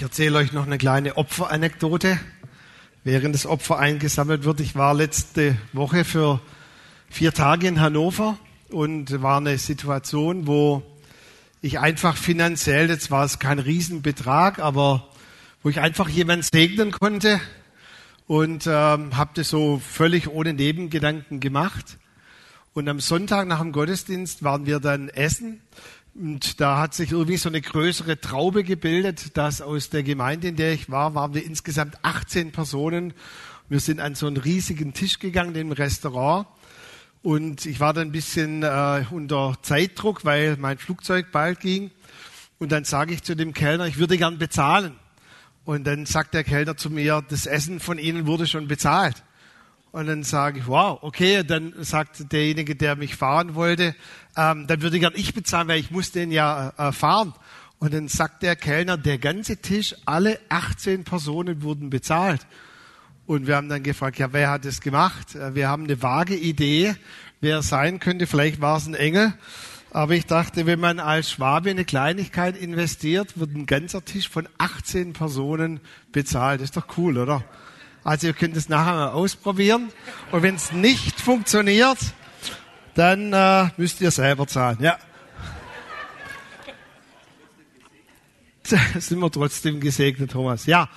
Ich erzähle euch noch eine kleine Opferanekdote. Während das Opfer eingesammelt wird, ich war letzte Woche für vier Tage in Hannover und war eine Situation, wo ich einfach finanziell, jetzt war es kein Riesenbetrag, aber wo ich einfach jemanden segnen konnte und ähm, habe das so völlig ohne Nebengedanken gemacht. Und am Sonntag nach dem Gottesdienst waren wir dann essen und da hat sich irgendwie so eine größere Traube gebildet, dass aus der Gemeinde, in der ich war, waren wir insgesamt 18 Personen. Wir sind an so einen riesigen Tisch gegangen im Restaurant. Und ich war dann ein bisschen äh, unter Zeitdruck, weil mein Flugzeug bald ging. Und dann sage ich zu dem Kellner, ich würde gern bezahlen. Und dann sagt der Kellner zu mir, das Essen von Ihnen wurde schon bezahlt. Und dann sage ich, wow, okay. Dann sagt derjenige, der mich fahren wollte, ähm, dann würde gern ich bezahlen, weil ich muss den ja äh, fahren. Und dann sagt der Kellner, der ganze Tisch, alle 18 Personen wurden bezahlt. Und wir haben dann gefragt, ja, wer hat das gemacht? Äh, wir haben eine vage Idee, wer sein könnte. Vielleicht war es ein Engel. Aber ich dachte, wenn man als Schwabe eine Kleinigkeit investiert, wird ein ganzer Tisch von 18 Personen bezahlt. Das ist doch cool, oder? Also ihr könnt es nachher mal ausprobieren. Und wenn es nicht funktioniert, dann äh, müsst ihr selber zahlen. Ja. sind wir trotzdem gesegnet, Thomas. Ja,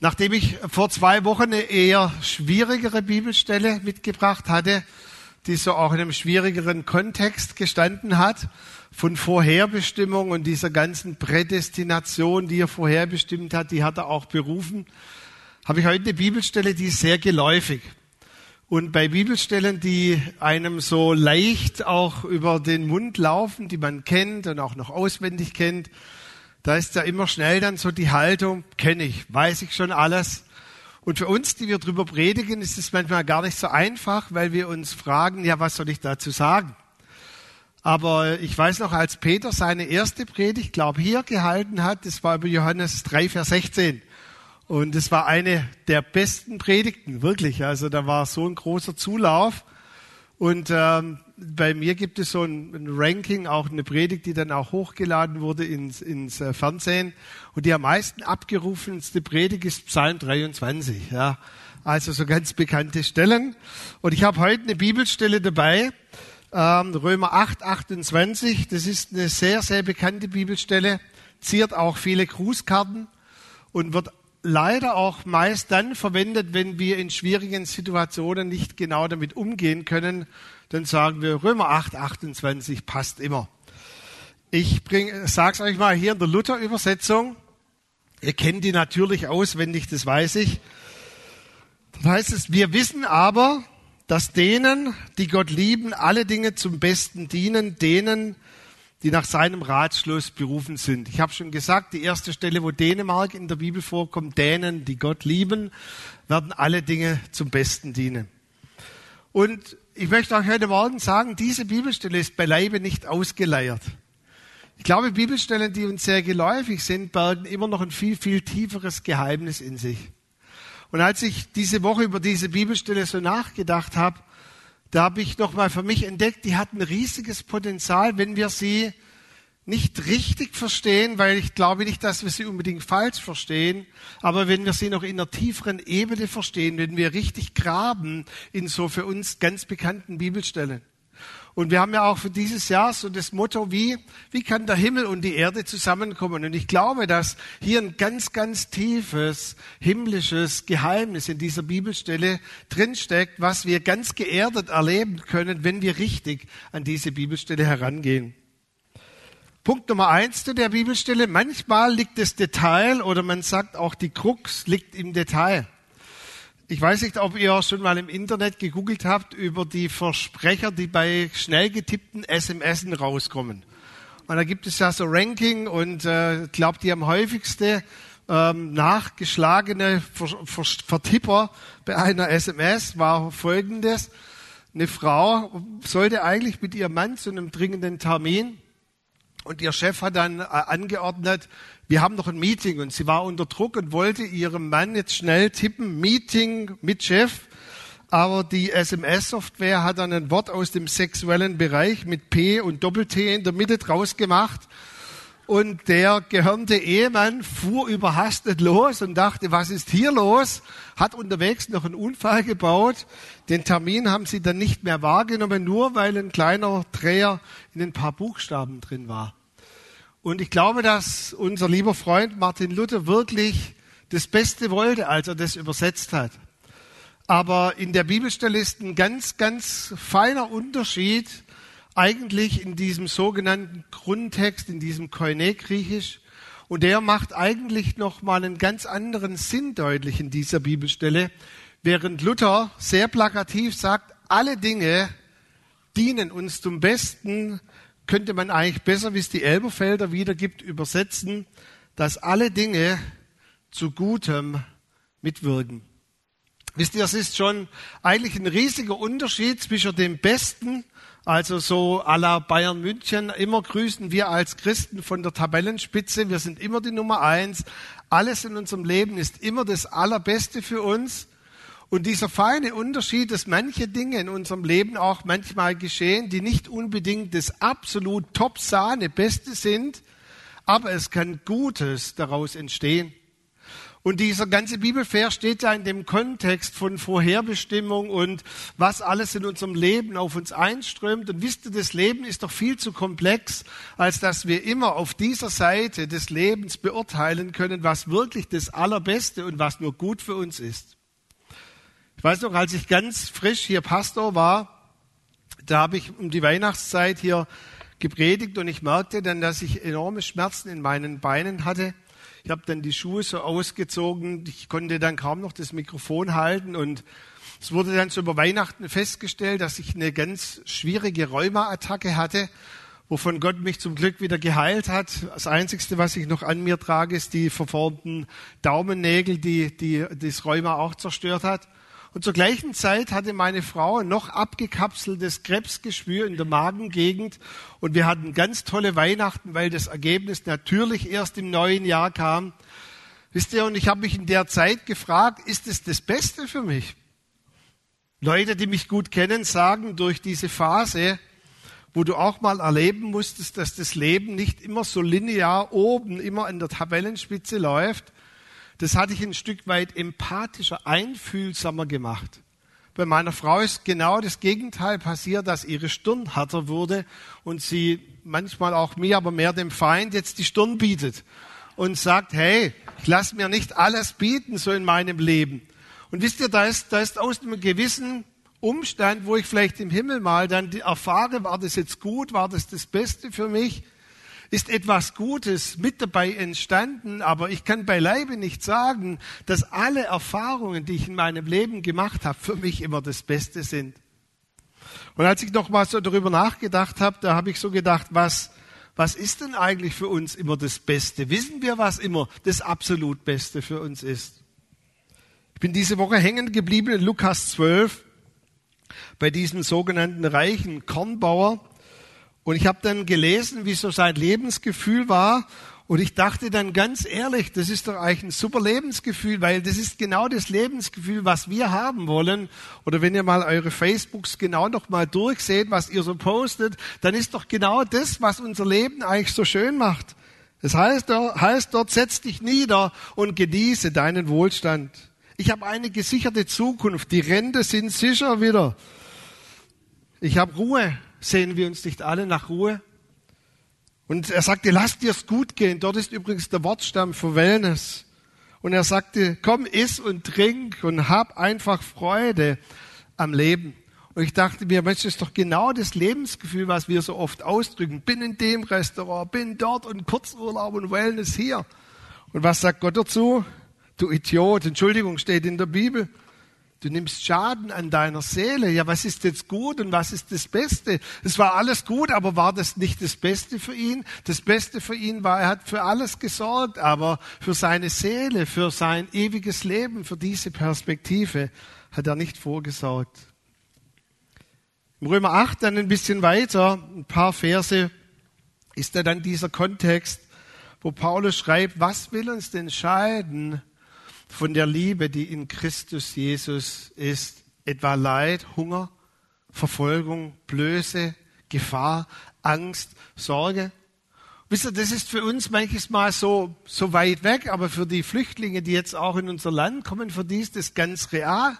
nachdem ich vor zwei Wochen eine eher schwierigere Bibelstelle mitgebracht hatte, die so auch in einem schwierigeren Kontext gestanden hat, von Vorherbestimmung und dieser ganzen Prädestination, die er vorherbestimmt hat, die hat er auch berufen habe ich heute eine Bibelstelle, die ist sehr geläufig. Und bei Bibelstellen, die einem so leicht auch über den Mund laufen, die man kennt und auch noch auswendig kennt, da ist ja immer schnell dann so die Haltung, kenne ich, weiß ich schon alles. Und für uns, die wir drüber predigen, ist es manchmal gar nicht so einfach, weil wir uns fragen, ja, was soll ich dazu sagen? Aber ich weiß noch, als Peter seine erste Predigt, glaube hier gehalten hat, das war über Johannes 3, Vers 16. Und es war eine der besten Predigten, wirklich. Also da war so ein großer Zulauf. Und ähm, bei mir gibt es so ein, ein, Ranking, auch eine Predigt, die dann auch hochgeladen wurde ins, ins äh, Fernsehen. Und die am meisten abgerufenste Predigt ist Psalm 23. Ja, also so ganz bekannte Stellen. Und ich habe heute eine Bibelstelle dabei, ähm, Römer 8, 28. Das ist eine sehr, sehr bekannte Bibelstelle, ziert auch viele Grußkarten und wird leider auch meist dann verwendet, wenn wir in schwierigen Situationen nicht genau damit umgehen können. Dann sagen wir, Römer 8, 28 passt immer. Ich sage es euch mal hier in der Luther-Übersetzung. Ihr kennt die natürlich auswendig, das weiß ich. Da heißt es, wir wissen aber, dass denen, die Gott lieben, alle Dinge zum Besten dienen, denen, die nach seinem Ratschluss berufen sind. Ich habe schon gesagt, die erste Stelle, wo Dänemark in der Bibel vorkommt, denen, die Gott lieben, werden alle Dinge zum Besten dienen. Und ich möchte auch heute Morgen sagen, diese Bibelstelle ist beileibe nicht ausgeleiert. Ich glaube, Bibelstellen, die uns sehr geläufig sind, bergen immer noch ein viel, viel tieferes Geheimnis in sich. Und als ich diese Woche über diese Bibelstelle so nachgedacht habe, da habe ich nochmal für mich entdeckt, die hat ein riesiges Potenzial, wenn wir sie nicht richtig verstehen, weil ich glaube nicht, dass wir sie unbedingt falsch verstehen, aber wenn wir sie noch in einer tieferen Ebene verstehen, wenn wir richtig graben in so für uns ganz bekannten Bibelstellen. Und wir haben ja auch für dieses Jahr so das Motto, wie, wie kann der Himmel und die Erde zusammenkommen? Und ich glaube, dass hier ein ganz, ganz tiefes himmlisches Geheimnis in dieser Bibelstelle drinsteckt, was wir ganz geerdet erleben können, wenn wir richtig an diese Bibelstelle herangehen. Punkt Nummer eins zu der Bibelstelle. Manchmal liegt das Detail oder man sagt auch die Krux liegt im Detail. Ich weiß nicht, ob ihr schon mal im Internet gegoogelt habt über die Versprecher, die bei schnell getippten SMS rauskommen. Und da gibt es ja so Ranking und äh, glaube, die am häufigsten ähm, nachgeschlagene Vertipper bei einer SMS war folgendes. Eine Frau sollte eigentlich mit ihrem Mann zu einem dringenden Termin und ihr Chef hat dann äh, angeordnet, wir haben noch ein Meeting und sie war unter Druck und wollte ihrem Mann jetzt schnell tippen, Meeting mit Chef. Aber die SMS-Software hat dann ein Wort aus dem sexuellen Bereich mit P und Doppel-T in der Mitte draus gemacht. Und der gehörnte Ehemann fuhr überhastet los und dachte, was ist hier los? Hat unterwegs noch einen Unfall gebaut. Den Termin haben sie dann nicht mehr wahrgenommen, nur weil ein kleiner Dreher in ein paar Buchstaben drin war. Und ich glaube, dass unser lieber Freund Martin Luther wirklich das Beste wollte, als er das übersetzt hat. Aber in der Bibelstelle ist ein ganz, ganz feiner Unterschied eigentlich in diesem sogenannten Grundtext, in diesem Koine-Griechisch. Und der macht eigentlich noch mal einen ganz anderen Sinn deutlich in dieser Bibelstelle. Während Luther sehr plakativ sagt, alle Dinge dienen uns zum Besten, könnte man eigentlich besser, wie es die Elberfelder wiedergibt, übersetzen, dass alle Dinge zu Gutem mitwirken. Wisst ihr, es ist schon eigentlich ein riesiger Unterschied zwischen dem Besten also so à la Bayern München. Immer grüßen wir als Christen von der Tabellenspitze. Wir sind immer die Nummer eins. Alles in unserem Leben ist immer das Allerbeste für uns. Und dieser feine Unterschied, dass manche Dinge in unserem Leben auch manchmal geschehen, die nicht unbedingt das absolut Top-Sahne Beste sind, aber es kann Gutes daraus entstehen. Und dieser ganze Bibelvers steht ja in dem Kontext von Vorherbestimmung und was alles in unserem Leben auf uns einströmt. Und wisst ihr, das Leben ist doch viel zu komplex, als dass wir immer auf dieser Seite des Lebens beurteilen können, was wirklich das Allerbeste und was nur gut für uns ist. Ich weiß noch, als ich ganz frisch hier Pastor war, da habe ich um die Weihnachtszeit hier gepredigt und ich merkte dann, dass ich enorme Schmerzen in meinen Beinen hatte. Ich habe dann die Schuhe so ausgezogen, ich konnte dann kaum noch das Mikrofon halten und es wurde dann so über Weihnachten festgestellt, dass ich eine ganz schwierige Rheuma-Attacke hatte, wovon Gott mich zum Glück wieder geheilt hat. Das Einzige, was ich noch an mir trage, ist die verformten Daumennägel, die, die das Rheuma auch zerstört hat. Und zur gleichen Zeit hatte meine Frau noch abgekapseltes Krebsgeschwür in der Magengegend. Und wir hatten ganz tolle Weihnachten, weil das Ergebnis natürlich erst im neuen Jahr kam. Wisst ihr, und ich habe mich in der Zeit gefragt, ist es das Beste für mich? Leute, die mich gut kennen, sagen durch diese Phase, wo du auch mal erleben musstest, dass das Leben nicht immer so linear oben, immer an der Tabellenspitze läuft, das hatte ich ein Stück weit empathischer, einfühlsamer gemacht. Bei meiner Frau ist genau das Gegenteil passiert, dass ihre Stirn härter wurde und sie manchmal auch mir, aber mehr dem Feind jetzt die Stirn bietet und sagt, hey, ich lasse mir nicht alles bieten so in meinem Leben. Und wisst ihr, da ist, da ist aus einem gewissen Umstand, wo ich vielleicht im Himmel mal dann erfahre, war das jetzt gut, war das das Beste für mich, ist etwas Gutes mit dabei entstanden, aber ich kann beileibe nicht sagen, dass alle Erfahrungen, die ich in meinem Leben gemacht habe, für mich immer das Beste sind. Und als ich noch mal so darüber nachgedacht habe, da habe ich so gedacht, was, was ist denn eigentlich für uns immer das Beste? Wissen wir, was immer das absolut Beste für uns ist? Ich bin diese Woche hängen geblieben in Lukas 12 bei diesem sogenannten reichen Kornbauer. Und ich habe dann gelesen, wie so sein Lebensgefühl war. Und ich dachte dann ganz ehrlich, das ist doch eigentlich ein super Lebensgefühl, weil das ist genau das Lebensgefühl, was wir haben wollen. Oder wenn ihr mal eure Facebooks genau noch mal durchseht, was ihr so postet, dann ist doch genau das, was unser Leben eigentlich so schön macht. Das heißt, heißt dort, setz dich nieder und genieße deinen Wohlstand. Ich habe eine gesicherte Zukunft. Die Rente sind sicher wieder. Ich habe Ruhe sehen wir uns nicht alle nach Ruhe? Und er sagte, lass dir es gut gehen. Dort ist übrigens der Wortstamm für Wellness. Und er sagte, komm, iss und trink und hab einfach Freude am Leben. Und ich dachte mir, Mensch, das ist doch genau das Lebensgefühl, was wir so oft ausdrücken. Bin in dem Restaurant, bin dort und Kurzurlaub und Wellness hier. Und was sagt Gott dazu? Du Idiot, Entschuldigung, steht in der Bibel. Du nimmst Schaden an deiner Seele. Ja, was ist jetzt gut und was ist das Beste? Es war alles gut, aber war das nicht das Beste für ihn? Das Beste für ihn war, er hat für alles gesorgt, aber für seine Seele, für sein ewiges Leben, für diese Perspektive hat er nicht vorgesorgt. Im Römer 8 dann ein bisschen weiter, ein paar Verse, ist da dann dieser Kontext, wo Paulus schreibt, was will uns denn scheiden von der Liebe, die in Christus Jesus ist, etwa Leid, Hunger, Verfolgung, Blöße, Gefahr, Angst, Sorge. Wisst ihr, das ist für uns manches Mal so, so weit weg, aber für die Flüchtlinge, die jetzt auch in unser Land kommen, für die ist das ganz real.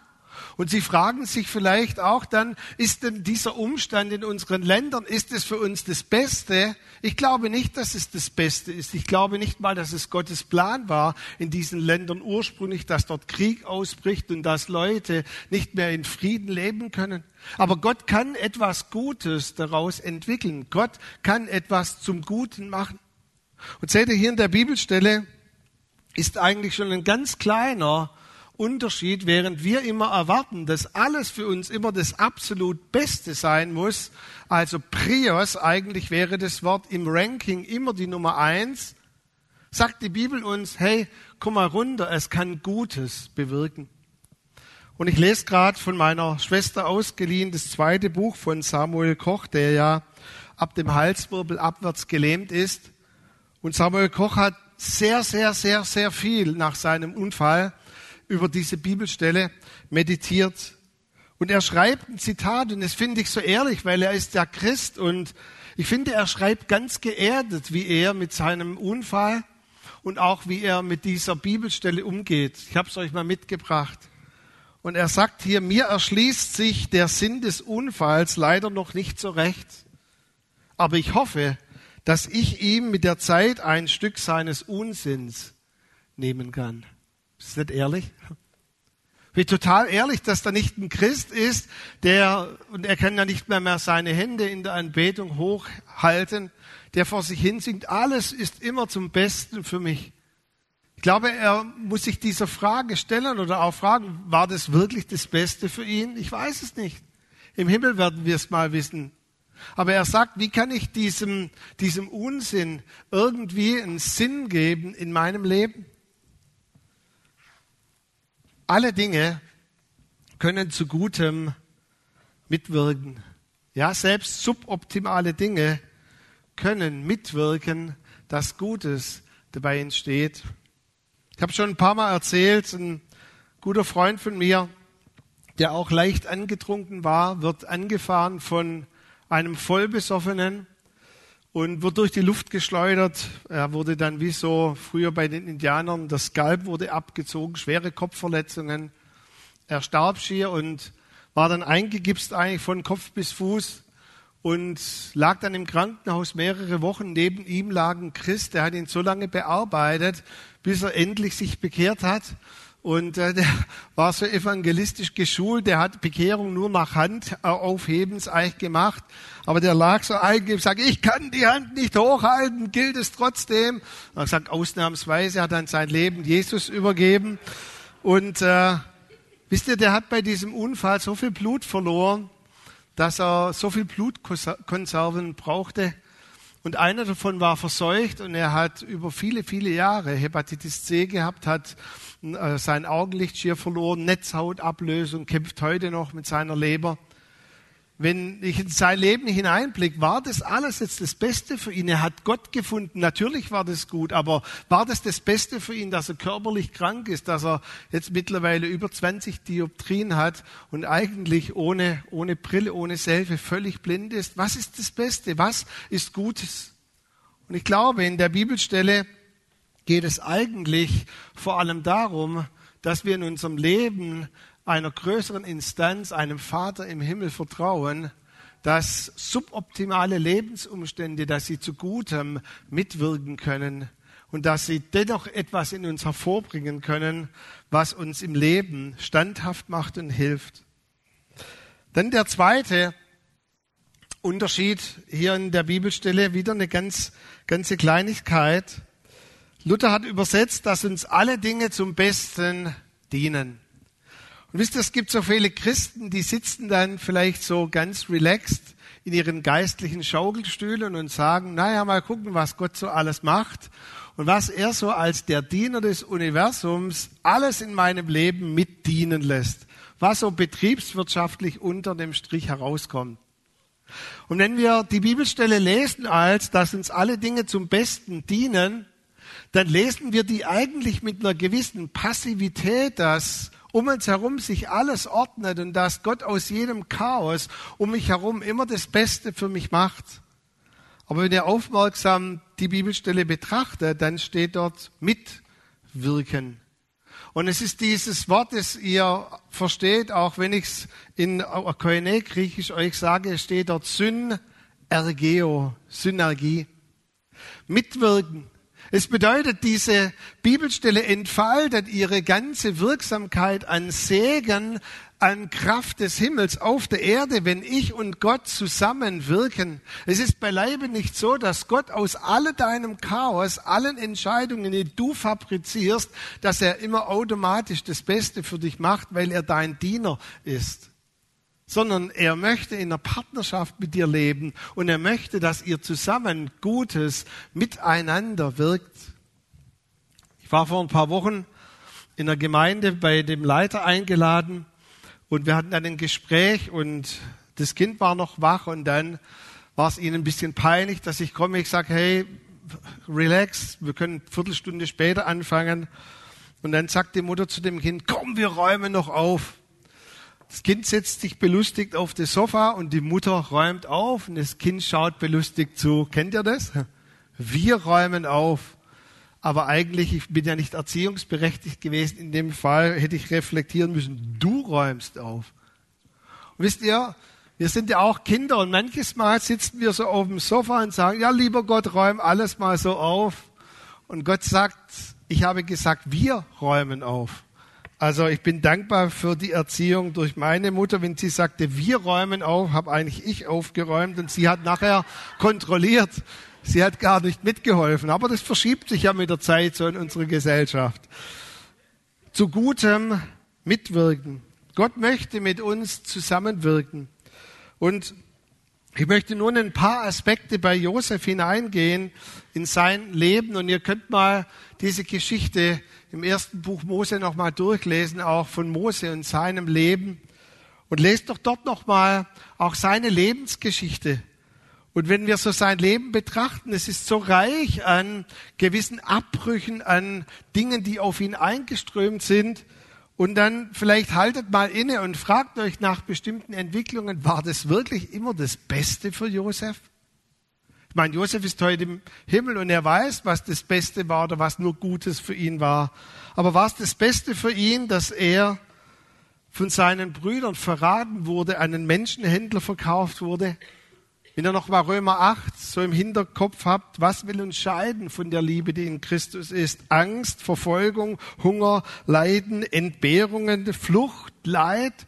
Und sie fragen sich vielleicht auch dann, ist denn dieser Umstand in unseren Ländern, ist es für uns das Beste? Ich glaube nicht, dass es das Beste ist. Ich glaube nicht mal, dass es Gottes Plan war in diesen Ländern ursprünglich, dass dort Krieg ausbricht und dass Leute nicht mehr in Frieden leben können. Aber Gott kann etwas Gutes daraus entwickeln. Gott kann etwas zum Guten machen. Und seht ihr hier in der Bibelstelle ist eigentlich schon ein ganz kleiner Unterschied, während wir immer erwarten, dass alles für uns immer das absolut Beste sein muss, also Prios, eigentlich wäre das Wort im Ranking immer die Nummer eins, sagt die Bibel uns, hey, komm mal runter, es kann Gutes bewirken. Und ich lese gerade von meiner Schwester ausgeliehen das zweite Buch von Samuel Koch, der ja ab dem Halswirbel abwärts gelähmt ist. Und Samuel Koch hat sehr, sehr, sehr, sehr viel nach seinem Unfall über diese Bibelstelle meditiert. Und er schreibt ein Zitat, und das finde ich so ehrlich, weil er ist ja Christ und ich finde, er schreibt ganz geerdet, wie er mit seinem Unfall und auch wie er mit dieser Bibelstelle umgeht. Ich habe es euch mal mitgebracht. Und er sagt hier, mir erschließt sich der Sinn des Unfalls leider noch nicht so recht. Aber ich hoffe, dass ich ihm mit der Zeit ein Stück seines Unsinns nehmen kann. Ist nicht ehrlich? Wie total ehrlich, dass da nicht ein Christ ist, der, und er kann ja nicht mehr, mehr seine Hände in der Anbetung hochhalten, der vor sich hin singt, alles ist immer zum Besten für mich. Ich glaube, er muss sich dieser Frage stellen oder auch fragen, war das wirklich das Beste für ihn? Ich weiß es nicht. Im Himmel werden wir es mal wissen. Aber er sagt, wie kann ich diesem, diesem Unsinn irgendwie einen Sinn geben in meinem Leben? Alle Dinge können zu Gutem mitwirken. Ja, selbst suboptimale Dinge können mitwirken, dass Gutes dabei entsteht. Ich habe schon ein paar Mal erzählt, ein guter Freund von mir, der auch leicht angetrunken war, wird angefahren von einem Vollbesoffenen und wird durch die Luft geschleudert. Er wurde dann wie so früher bei den Indianern, das Skalp wurde abgezogen, schwere Kopfverletzungen. Er starb schier und war dann eingegipst eigentlich von Kopf bis Fuß und lag dann im Krankenhaus mehrere Wochen. Neben ihm lag ein Christ, der hat ihn so lange bearbeitet, bis er endlich sich bekehrt hat. Und äh, der war so evangelistisch geschult, der hat Bekehrung nur nach Handaufhebens eigentlich gemacht. Aber der lag so eigentlich, sagt, ich kann die Hand nicht hochhalten, gilt es trotzdem. Er sagt, ausnahmsweise hat dann sein Leben Jesus übergeben. Und äh, wisst ihr, der hat bei diesem Unfall so viel Blut verloren, dass er so viel Blutkonserven brauchte. Und einer davon war verseucht und er hat über viele, viele Jahre Hepatitis C gehabt, hat äh, sein Augenlicht schier verloren, Netzhautablösung, kämpft heute noch mit seiner Leber. Wenn ich in sein Leben hineinblicke, war das alles jetzt das Beste für ihn? Er hat Gott gefunden. Natürlich war das gut, aber war das das Beste für ihn, dass er körperlich krank ist, dass er jetzt mittlerweile über 20 Dioptrien hat und eigentlich ohne, ohne Brille, ohne Selfe völlig blind ist? Was ist das Beste? Was ist Gutes? Und ich glaube, in der Bibelstelle geht es eigentlich vor allem darum, dass wir in unserem Leben einer größeren Instanz, einem Vater im Himmel vertrauen, dass suboptimale Lebensumstände, dass sie zu Gutem mitwirken können und dass sie dennoch etwas in uns hervorbringen können, was uns im Leben standhaft macht und hilft. Dann der zweite Unterschied hier in der Bibelstelle, wieder eine ganz, ganze Kleinigkeit. Luther hat übersetzt, dass uns alle Dinge zum Besten dienen. Und wisst ihr, es gibt so viele Christen, die sitzen dann vielleicht so ganz relaxed in ihren geistlichen Schaukelstühlen und sagen, naja, mal gucken, was Gott so alles macht und was er so als der Diener des Universums alles in meinem Leben mitdienen lässt, was so betriebswirtschaftlich unter dem Strich herauskommt. Und wenn wir die Bibelstelle lesen als, dass uns alle Dinge zum Besten dienen, dann lesen wir die eigentlich mit einer gewissen Passivität, dass um uns herum sich alles ordnet und dass Gott aus jedem Chaos um mich herum immer das Beste für mich macht. Aber wenn ihr aufmerksam die Bibelstelle betrachtet, dann steht dort mitwirken. Und es ist dieses Wort, das ihr versteht, auch wenn ich es in Koine griechisch euch sage, es steht dort Synergeo, Synergie. Mitwirken. Es bedeutet, diese Bibelstelle entfaltet ihre ganze Wirksamkeit an Segen, an Kraft des Himmels auf der Erde, wenn ich und Gott zusammen wirken. Es ist beileibe nicht so, dass Gott aus all deinem Chaos, allen Entscheidungen, die du fabrizierst, dass er immer automatisch das Beste für dich macht, weil er dein Diener ist. Sondern er möchte in einer Partnerschaft mit dir leben und er möchte, dass ihr zusammen Gutes miteinander wirkt. Ich war vor ein paar Wochen in der Gemeinde bei dem Leiter eingeladen und wir hatten dann ein Gespräch und das Kind war noch wach und dann war es ihnen ein bisschen peinlich, dass ich komme. Ich sage, hey, relax, wir können eine Viertelstunde später anfangen. Und dann sagt die Mutter zu dem Kind, komm, wir räumen noch auf. Das Kind setzt sich belustigt auf das Sofa und die Mutter räumt auf und das Kind schaut belustigt zu. Kennt ihr das? Wir räumen auf aber eigentlich, ich bin ja nicht erziehungsberechtigt gewesen. In dem Fall hätte ich reflektieren müssen, du räumst auf. Und wisst ihr, wir sind ja auch Kinder und manches Mal sitzen wir so auf dem Sofa und sagen, ja, lieber Gott, räum alles mal so auf. Und Gott sagt, ich habe gesagt, wir räumen auf. Also ich bin dankbar für die Erziehung durch meine Mutter, wenn sie sagte, wir räumen auf, habe eigentlich ich aufgeräumt und sie hat nachher kontrolliert, Sie hat gar nicht mitgeholfen. Aber das verschiebt sich ja mit der Zeit so in unserer Gesellschaft. Zu gutem Mitwirken. Gott möchte mit uns zusammenwirken. Und ich möchte nur in ein paar Aspekte bei Josef hineingehen in sein Leben. Und ihr könnt mal diese Geschichte im ersten Buch Mose nochmal durchlesen, auch von Mose und seinem Leben. Und lest doch dort nochmal auch seine Lebensgeschichte. Und wenn wir so sein Leben betrachten, es ist so reich an gewissen Abbrüchen, an Dingen, die auf ihn eingeströmt sind. Und dann vielleicht haltet mal inne und fragt euch nach bestimmten Entwicklungen, war das wirklich immer das Beste für Josef? Ich meine, Josef ist heute im Himmel und er weiß, was das Beste war oder was nur Gutes für ihn war. Aber war es das Beste für ihn, dass er von seinen Brüdern verraten wurde, einen Menschenhändler verkauft wurde? Wenn ihr noch mal Römer 8 so im Hinterkopf habt, was will uns scheiden von der Liebe, die in Christus ist? Angst, Verfolgung, Hunger, Leiden, Entbehrungen, Flucht, Leid.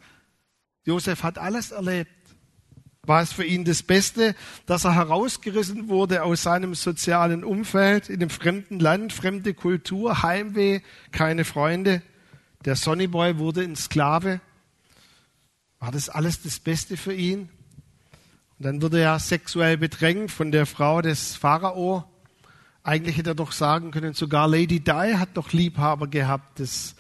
Josef hat alles erlebt. War es für ihn das Beste, dass er herausgerissen wurde aus seinem sozialen Umfeld, in einem fremden Land, fremde Kultur, Heimweh, keine Freunde? Der Sonnyboy wurde ein Sklave. War das alles das Beste für ihn? Und dann wurde er sexuell bedrängt von der Frau des Pharao. Eigentlich hätte er doch sagen können, sogar Lady Di hat doch Liebhaber gehabt. Das,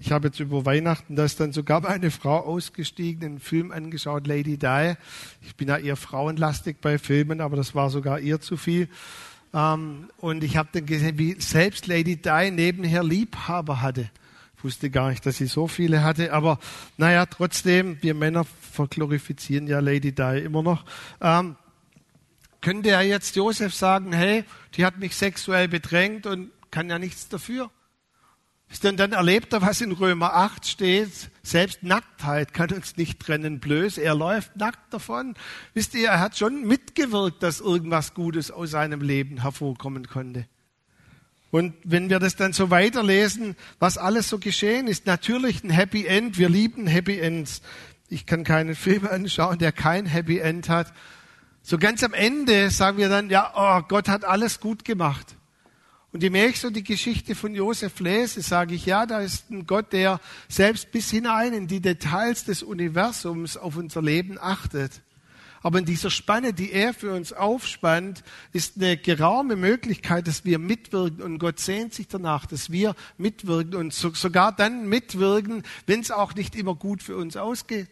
ich habe jetzt über Weihnachten, da ist dann sogar eine Frau ausgestiegen, einen Film angeschaut, Lady Di. Ich bin ja eher frauenlastig bei Filmen, aber das war sogar ihr zu viel. Ähm, und ich habe dann gesehen, wie selbst Lady Di nebenher Liebhaber hatte. Ich wusste gar nicht, dass sie so viele hatte, aber naja, trotzdem, wir Männer verglorifizieren ja Lady Di immer noch. Ähm, könnte er jetzt Josef sagen, hey, die hat mich sexuell bedrängt und kann ja nichts dafür? Denn dann erlebt er, was in Römer 8 steht. Selbst Nacktheit kann uns nicht trennen, blöß. Er läuft nackt davon. Wisst ihr, er hat schon mitgewirkt, dass irgendwas Gutes aus seinem Leben hervorkommen konnte. Und wenn wir das dann so weiterlesen, was alles so geschehen ist, natürlich ein Happy End. Wir lieben Happy Ends. Ich kann keinen Film anschauen, der kein Happy End hat. So ganz am Ende sagen wir dann, ja, oh, Gott hat alles gut gemacht. Und je mehr ich so die Geschichte von Josef lese, sage ich, ja, da ist ein Gott, der selbst bis hinein in die Details des Universums auf unser Leben achtet. Aber in dieser Spanne, die er für uns aufspannt, ist eine geraume Möglichkeit, dass wir mitwirken. Und Gott sehnt sich danach, dass wir mitwirken und so, sogar dann mitwirken, wenn es auch nicht immer gut für uns ausgeht.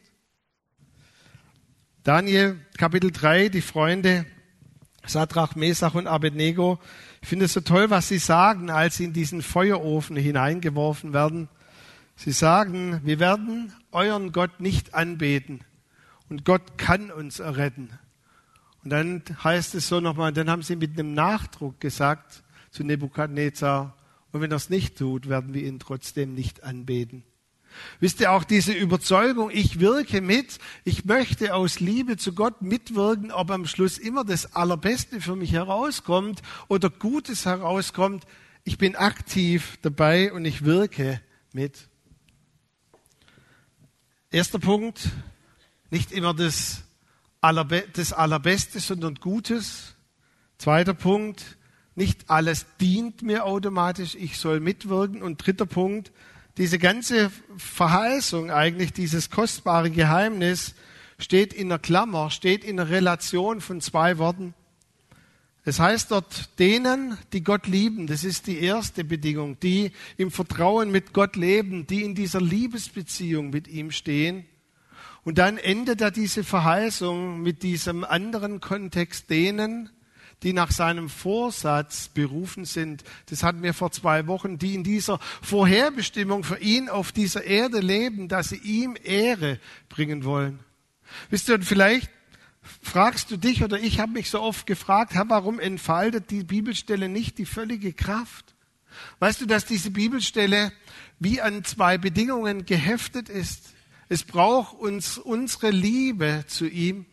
Daniel, Kapitel 3, die Freunde Sadrach, Mesach und Abednego. Ich finde es so toll, was sie sagen, als sie in diesen Feuerofen hineingeworfen werden. Sie sagen, wir werden euren Gott nicht anbeten und Gott kann uns erretten. Und dann heißt es so nochmal, dann haben sie mit einem Nachdruck gesagt zu Nebukadnezar, und wenn er es nicht tut, werden wir ihn trotzdem nicht anbeten. Wisst ihr auch diese Überzeugung, ich wirke mit, ich möchte aus Liebe zu Gott mitwirken, ob am Schluss immer das Allerbeste für mich herauskommt oder Gutes herauskommt. Ich bin aktiv dabei und ich wirke mit. Erster Punkt, nicht immer das, Allerbe das Allerbeste, sondern Gutes. Zweiter Punkt, nicht alles dient mir automatisch, ich soll mitwirken. Und dritter Punkt, diese ganze Verheißung, eigentlich dieses kostbare Geheimnis, steht in der Klammer, steht in der Relation von zwei Worten. Es heißt dort, denen, die Gott lieben, das ist die erste Bedingung, die im Vertrauen mit Gott leben, die in dieser Liebesbeziehung mit ihm stehen. Und dann endet er diese Verheißung mit diesem anderen Kontext, denen, die nach seinem Vorsatz berufen sind. Das hatten wir vor zwei Wochen, die in dieser Vorherbestimmung für ihn auf dieser Erde leben, dass sie ihm Ehre bringen wollen. Wisst ihr, vielleicht fragst du dich oder ich habe mich so oft gefragt, warum entfaltet die Bibelstelle nicht die völlige Kraft? Weißt du, dass diese Bibelstelle wie an zwei Bedingungen geheftet ist? Es braucht uns unsere Liebe zu ihm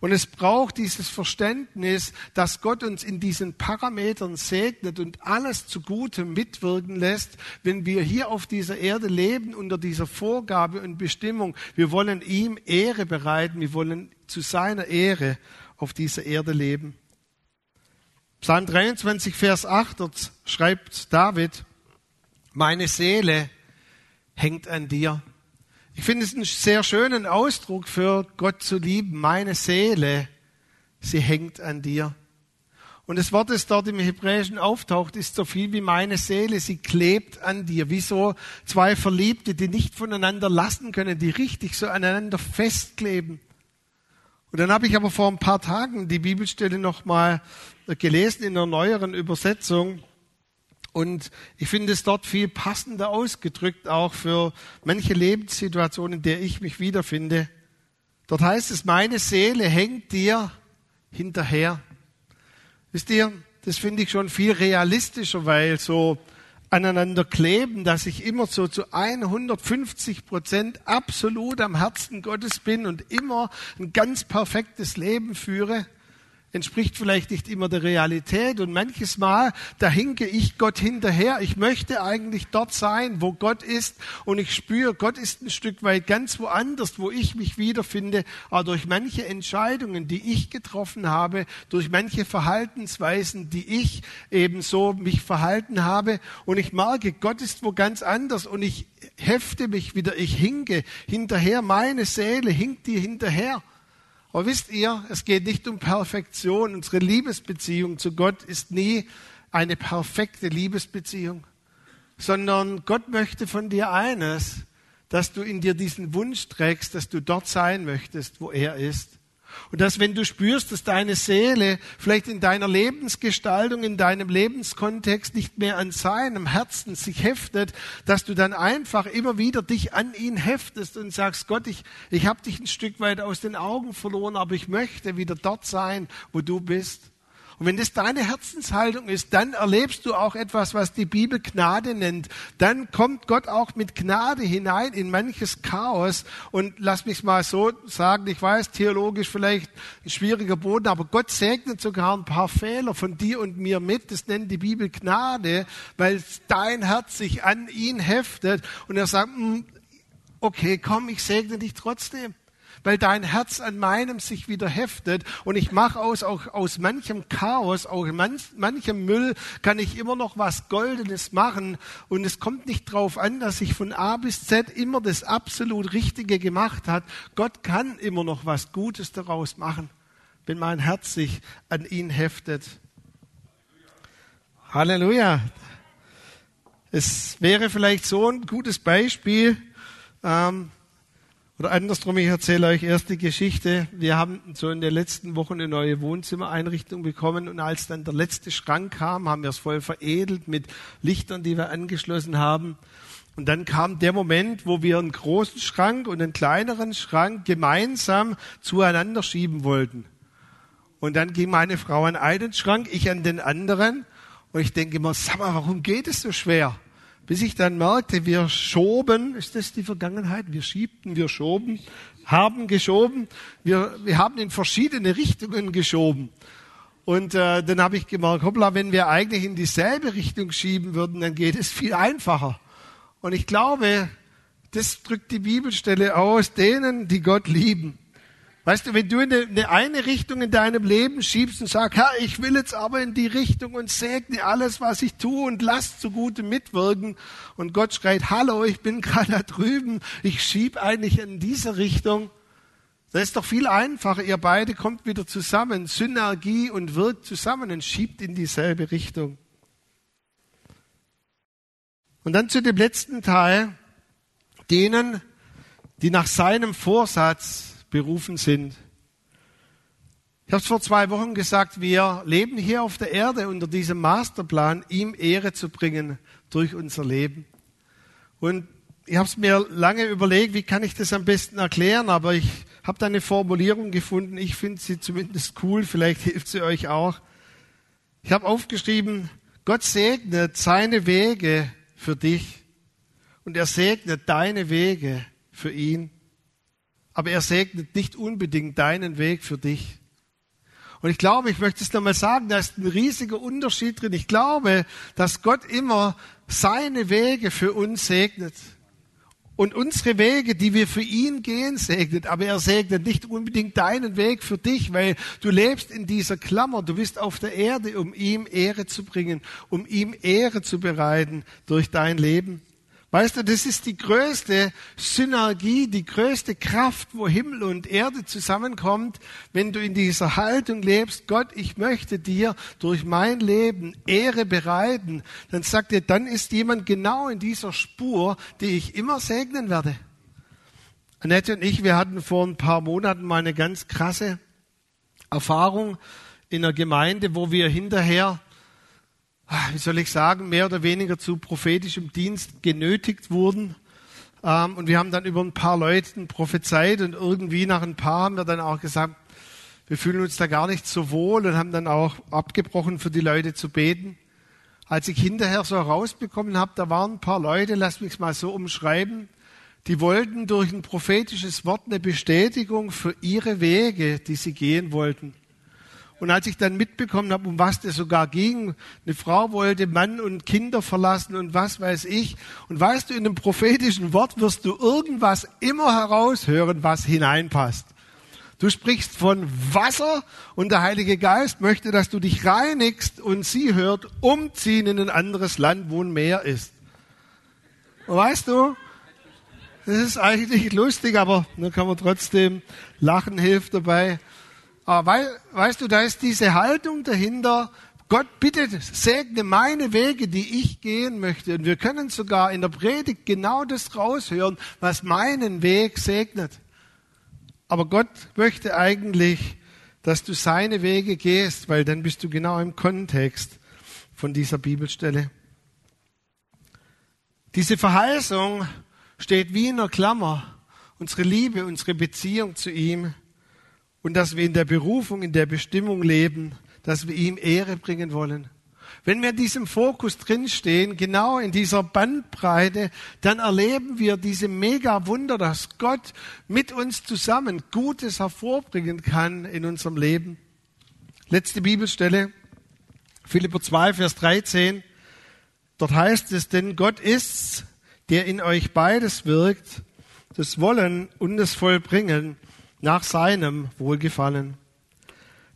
und es braucht dieses Verständnis, dass Gott uns in diesen Parametern segnet und alles zugute mitwirken lässt, wenn wir hier auf dieser Erde leben unter dieser Vorgabe und Bestimmung. Wir wollen ihm Ehre bereiten, wir wollen zu seiner Ehre auf dieser Erde leben. Psalm 23, Vers 8 dort schreibt David, meine Seele hängt an dir. Ich finde es einen sehr schönen Ausdruck für Gott zu lieben. Meine Seele, sie hängt an dir. Und das Wort, das dort im Hebräischen auftaucht, ist so viel wie meine Seele. Sie klebt an dir. Wie so zwei Verliebte, die nicht voneinander lassen können, die richtig so aneinander festkleben. Und dann habe ich aber vor ein paar Tagen die Bibelstelle nochmal gelesen in einer neueren Übersetzung. Und ich finde es dort viel passender ausgedrückt, auch für manche Lebenssituationen, in der ich mich wiederfinde. Dort heißt es, meine Seele hängt dir hinterher. Wisst ihr, das finde ich schon viel realistischer, weil so aneinander kleben, dass ich immer so zu 150 Prozent absolut am Herzen Gottes bin und immer ein ganz perfektes Leben führe entspricht vielleicht nicht immer der Realität. Und manches Mal, da hinke ich Gott hinterher. Ich möchte eigentlich dort sein, wo Gott ist. Und ich spüre, Gott ist ein Stück weit ganz woanders, wo ich mich wiederfinde, aber durch manche Entscheidungen, die ich getroffen habe, durch manche Verhaltensweisen, die ich eben so mich verhalten habe. Und ich merke, Gott ist wo ganz anders. Und ich hefte mich wieder, ich hinke hinterher, meine Seele hinkt dir hinterher. Aber wisst ihr, es geht nicht um Perfektion. Unsere Liebesbeziehung zu Gott ist nie eine perfekte Liebesbeziehung, sondern Gott möchte von dir eines, dass du in dir diesen Wunsch trägst, dass du dort sein möchtest, wo er ist. Und dass wenn du spürst, dass deine Seele vielleicht in deiner Lebensgestaltung, in deinem Lebenskontext nicht mehr an seinem Herzen sich heftet, dass du dann einfach immer wieder dich an ihn heftest und sagst, Gott, ich, ich habe dich ein Stück weit aus den Augen verloren, aber ich möchte wieder dort sein, wo du bist. Und wenn das deine Herzenshaltung ist, dann erlebst du auch etwas, was die Bibel Gnade nennt. Dann kommt Gott auch mit Gnade hinein in manches Chaos. Und lass mich mal so sagen, ich weiß, theologisch vielleicht ein schwieriger Boden, aber Gott segnet sogar ein paar Fehler von dir und mir mit. Das nennt die Bibel Gnade, weil dein Herz sich an ihn heftet und er sagt, hm, okay, komm, ich segne dich trotzdem weil dein Herz an meinem sich wieder heftet und ich mache aus, auch aus manchem Chaos, auch manch, manchem Müll kann ich immer noch was Goldenes machen und es kommt nicht darauf an, dass ich von A bis Z immer das absolut Richtige gemacht hat. Gott kann immer noch was Gutes daraus machen, wenn mein Herz sich an ihn heftet. Halleluja. Es wäre vielleicht so ein gutes Beispiel, ähm, oder andersrum, ich erzähle euch erst die Geschichte. Wir haben so in der letzten Woche eine neue Wohnzimmereinrichtung bekommen und als dann der letzte Schrank kam, haben wir es voll veredelt mit Lichtern, die wir angeschlossen haben. Und dann kam der Moment, wo wir einen großen Schrank und einen kleineren Schrank gemeinsam zueinander schieben wollten. Und dann ging meine Frau an einen Schrank, ich an den anderen. Und ich denke immer, sag mal, warum geht es so schwer? Bis ich dann merkte, wir schoben, ist das die Vergangenheit? Wir schiebten, wir schoben, haben geschoben, wir, wir haben in verschiedene Richtungen geschoben. Und äh, dann habe ich gemerkt, hoppla, wenn wir eigentlich in dieselbe Richtung schieben würden, dann geht es viel einfacher. Und ich glaube, das drückt die Bibelstelle aus, denen, die Gott lieben. Weißt du, wenn du in eine, eine Richtung in deinem Leben schiebst und sagst, Herr, ich will jetzt aber in die Richtung und segne alles, was ich tue und lass zugute mitwirken. Und Gott schreit, hallo, ich bin gerade da drüben, ich schieb eigentlich in diese Richtung. Das ist doch viel einfacher. Ihr beide kommt wieder zusammen, Synergie und wirkt zusammen und schiebt in dieselbe Richtung. Und dann zu dem letzten Teil, denen, die nach seinem Vorsatz berufen sind. Ich habe es vor zwei Wochen gesagt, wir leben hier auf der Erde unter diesem Masterplan, ihm Ehre zu bringen durch unser Leben. Und ich habe es mir lange überlegt, wie kann ich das am besten erklären, aber ich habe da eine Formulierung gefunden. Ich finde sie zumindest cool, vielleicht hilft sie euch auch. Ich habe aufgeschrieben, Gott segnet seine Wege für dich und er segnet deine Wege für ihn aber er segnet nicht unbedingt deinen Weg für dich. Und ich glaube, ich möchte es nochmal sagen, da ist ein riesiger Unterschied drin. Ich glaube, dass Gott immer seine Wege für uns segnet. Und unsere Wege, die wir für ihn gehen, segnet. Aber er segnet nicht unbedingt deinen Weg für dich, weil du lebst in dieser Klammer. Du bist auf der Erde, um ihm Ehre zu bringen, um ihm Ehre zu bereiten durch dein Leben. Weißt du, das ist die größte Synergie, die größte Kraft, wo Himmel und Erde zusammenkommt, wenn du in dieser Haltung lebst, Gott, ich möchte dir durch mein Leben Ehre bereiten, dann sagt er, dann ist jemand genau in dieser Spur, die ich immer segnen werde. Annette und ich, wir hatten vor ein paar Monaten mal eine ganz krasse Erfahrung in einer Gemeinde, wo wir hinterher wie soll ich sagen, mehr oder weniger zu prophetischem Dienst genötigt wurden. Ähm, und wir haben dann über ein paar Leuten prophezeit und irgendwie nach ein paar haben wir dann auch gesagt, wir fühlen uns da gar nicht so wohl und haben dann auch abgebrochen, für die Leute zu beten. Als ich hinterher so rausbekommen habe, da waren ein paar Leute, lass mich mal so umschreiben, die wollten durch ein prophetisches Wort eine Bestätigung für ihre Wege, die sie gehen wollten. Und als ich dann mitbekommen habe, um was das sogar ging, eine Frau wollte Mann und Kinder verlassen und was weiß ich. Und weißt du, in dem prophetischen Wort wirst du irgendwas immer heraushören, was hineinpasst. Du sprichst von Wasser und der Heilige Geist möchte, dass du dich reinigst und sie hört, umziehen in ein anderes Land, wo ein Meer ist. Weißt du, das ist eigentlich lustig, aber dann kann man trotzdem lachen, hilft dabei. Aber weil, weißt du, da ist diese Haltung dahinter, Gott bitte segne meine Wege, die ich gehen möchte. Und wir können sogar in der Predigt genau das raushören, was meinen Weg segnet. Aber Gott möchte eigentlich, dass du seine Wege gehst, weil dann bist du genau im Kontext von dieser Bibelstelle. Diese Verheißung steht wie in einer Klammer. Unsere Liebe, unsere Beziehung zu ihm und dass wir in der Berufung, in der Bestimmung leben, dass wir ihm Ehre bringen wollen. Wenn wir in diesem Fokus drinstehen, genau in dieser Bandbreite, dann erleben wir diese mega Wunder, dass Gott mit uns zusammen Gutes hervorbringen kann in unserem Leben. Letzte Bibelstelle, Philipper 2, Vers 13. Dort heißt es, denn Gott ist's, der in euch beides wirkt, das Wollen und das Vollbringen nach seinem Wohlgefallen.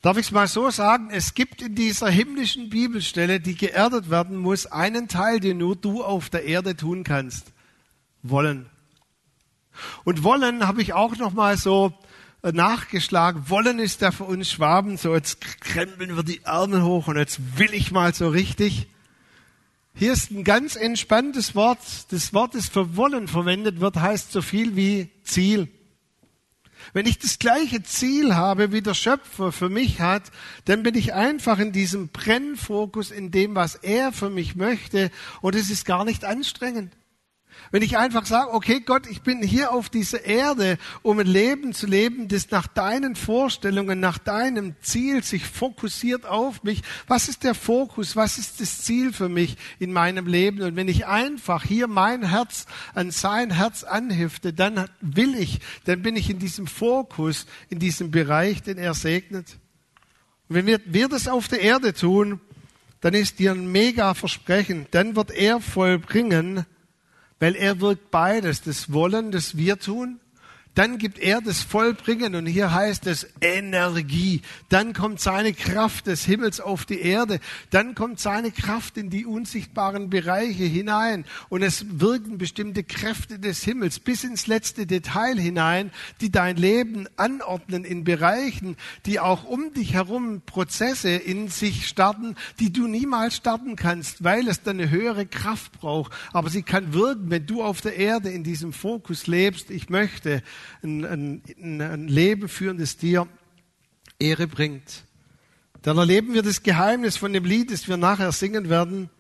Darf ich es mal so sagen? Es gibt in dieser himmlischen Bibelstelle, die geerdet werden muss, einen Teil, den nur du auf der Erde tun kannst. Wollen. Und wollen habe ich auch noch mal so äh, nachgeschlagen. Wollen ist da für uns Schwaben so, jetzt krempeln wir die Ärmel hoch und jetzt will ich mal so richtig. Hier ist ein ganz entspanntes Wort. Das Wort, das für wollen verwendet wird, heißt so viel wie Ziel. Wenn ich das gleiche Ziel habe, wie der Schöpfer für mich hat, dann bin ich einfach in diesem Brennfokus, in dem, was er für mich möchte, und es ist gar nicht anstrengend. Wenn ich einfach sage, okay Gott, ich bin hier auf dieser Erde, um ein Leben zu leben, das nach deinen Vorstellungen, nach deinem Ziel sich fokussiert auf mich. Was ist der Fokus? Was ist das Ziel für mich in meinem Leben? Und wenn ich einfach hier mein Herz an sein Herz anhefte, dann will ich, dann bin ich in diesem Fokus, in diesem Bereich, den er segnet. Und wenn wir, wir das auf der Erde tun, dann ist dir ein mega Versprechen. Dann wird er vollbringen, weil er wirkt beides, das Wollen, das wir tun dann gibt er das Vollbringen und hier heißt es Energie. Dann kommt seine Kraft des Himmels auf die Erde. Dann kommt seine Kraft in die unsichtbaren Bereiche hinein und es wirken bestimmte Kräfte des Himmels bis ins letzte Detail hinein, die dein Leben anordnen in Bereichen, die auch um dich herum Prozesse in sich starten, die du niemals starten kannst, weil es dann eine höhere Kraft braucht. Aber sie kann wirken, wenn du auf der Erde in diesem Fokus lebst. Ich möchte ein, ein, ein Leben führen, das dir Ehre bringt. Dann erleben wir das Geheimnis von dem Lied, das wir nachher singen werden.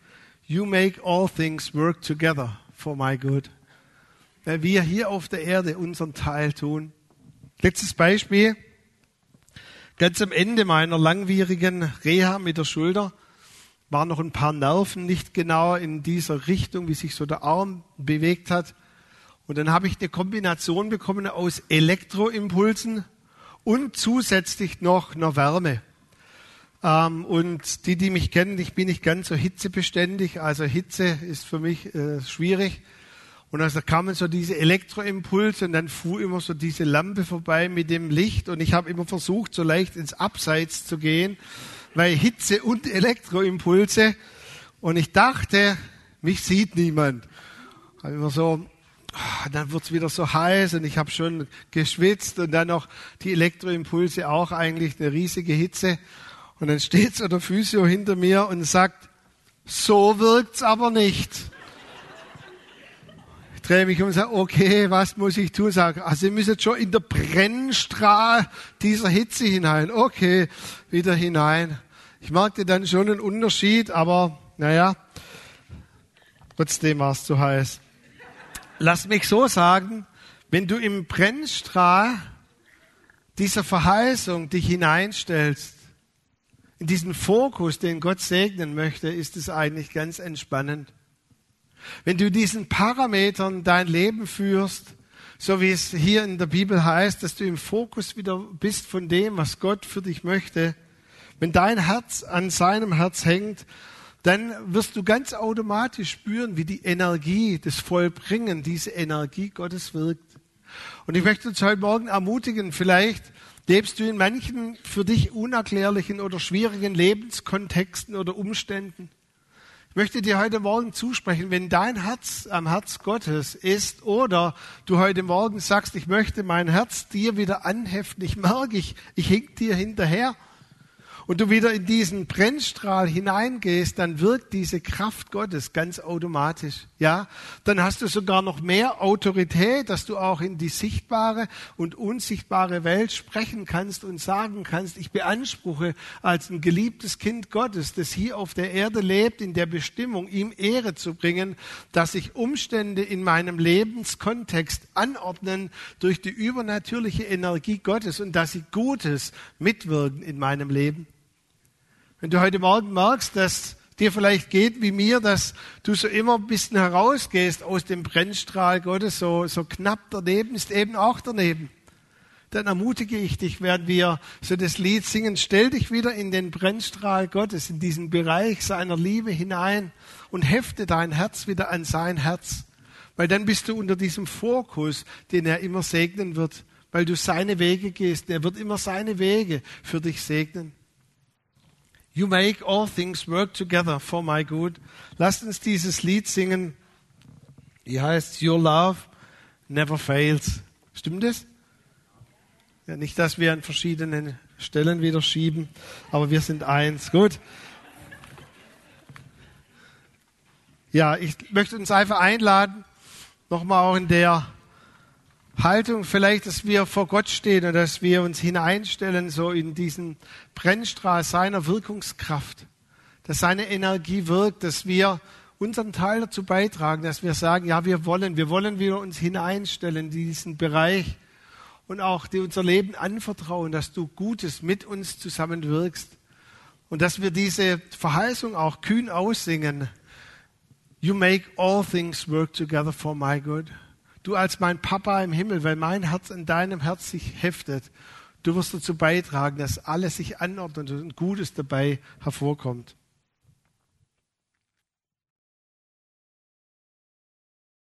You make all things work together for my good. Weil wir hier auf der Erde unseren Teil tun. Letztes Beispiel. Ganz am Ende meiner langwierigen Reha mit der Schulter waren noch ein paar Nerven nicht genau in dieser Richtung, wie sich so der Arm bewegt hat. Und dann habe ich eine Kombination bekommen aus Elektroimpulsen und zusätzlich noch einer Wärme. Ähm, und die, die mich kennen, ich bin nicht ganz so hitzebeständig. Also Hitze ist für mich äh, schwierig. Und also kamen so diese Elektroimpulse und dann fuhr immer so diese Lampe vorbei mit dem Licht und ich habe immer versucht, so leicht ins Abseits zu gehen, weil Hitze und Elektroimpulse und ich dachte, mich sieht niemand. Habe immer so dann wird's wieder so heiß und ich habe schon geschwitzt und dann noch die Elektroimpulse auch eigentlich eine riesige Hitze. Und dann steht so der Physio hinter mir und sagt, so wirkt's aber nicht. Ich drehe mich um und sage, okay, was muss ich tun? Sage, also müsst jetzt schon in der Brennstrahl dieser Hitze hinein. Okay, wieder hinein. Ich merkte dann schon einen Unterschied, aber naja, trotzdem war es zu heiß lass mich so sagen, wenn du im Brennstrahl dieser Verheißung dich hineinstellst, in diesen Fokus, den Gott segnen möchte, ist es eigentlich ganz entspannend. Wenn du diesen Parametern dein Leben führst, so wie es hier in der Bibel heißt, dass du im Fokus wieder bist von dem, was Gott für dich möchte, wenn dein Herz an seinem Herz hängt, dann wirst du ganz automatisch spüren, wie die Energie, das Vollbringen, diese Energie Gottes wirkt. Und ich möchte uns heute Morgen ermutigen, vielleicht lebst du in manchen für dich unerklärlichen oder schwierigen Lebenskontexten oder Umständen. Ich möchte dir heute Morgen zusprechen, wenn dein Herz am Herz Gottes ist oder du heute Morgen sagst, ich möchte mein Herz dir wieder anheften, ich merke, ich, ich hink dir hinterher und du wieder in diesen Brennstrahl hineingehst, dann wirkt diese Kraft Gottes ganz automatisch. Ja, dann hast du sogar noch mehr Autorität, dass du auch in die sichtbare und unsichtbare Welt sprechen kannst und sagen kannst, ich beanspruche als ein geliebtes Kind Gottes, das hier auf der Erde lebt, in der Bestimmung, ihm Ehre zu bringen, dass sich Umstände in meinem Lebenskontext anordnen durch die übernatürliche Energie Gottes und dass sie Gutes mitwirken in meinem Leben. Wenn du heute Morgen merkst, dass dir vielleicht geht wie mir, dass du so immer ein bisschen herausgehst aus dem Brennstrahl Gottes, so, so knapp daneben ist eben auch daneben. Dann ermutige ich dich, während wir so das Lied singen, stell dich wieder in den Brennstrahl Gottes, in diesen Bereich seiner Liebe hinein und hefte dein Herz wieder an sein Herz. Weil dann bist du unter diesem Fokus, den er immer segnen wird, weil du seine Wege gehst. Er wird immer seine Wege für dich segnen. You make all things work together for my good. Lasst uns dieses Lied singen. Die heißt Your Love Never Fails. Stimmt das? Ja, nicht, dass wir an verschiedenen Stellen wieder schieben, aber wir sind eins. Gut. Ja, ich möchte uns einfach einladen, nochmal auch in der Haltung vielleicht, dass wir vor Gott stehen und dass wir uns hineinstellen, so in diesen Brennstrahl seiner Wirkungskraft, dass seine Energie wirkt, dass wir unseren Teil dazu beitragen, dass wir sagen, ja, wir wollen, wir wollen wieder uns hineinstellen in diesen Bereich und auch dir unser Leben anvertrauen, dass du Gutes mit uns zusammenwirkst und dass wir diese Verheißung auch kühn aussingen. You make all things work together for my good. Du als mein Papa im Himmel, weil mein Herz an deinem Herz sich heftet, du wirst dazu beitragen, dass alles sich anordnet und Gutes dabei hervorkommt.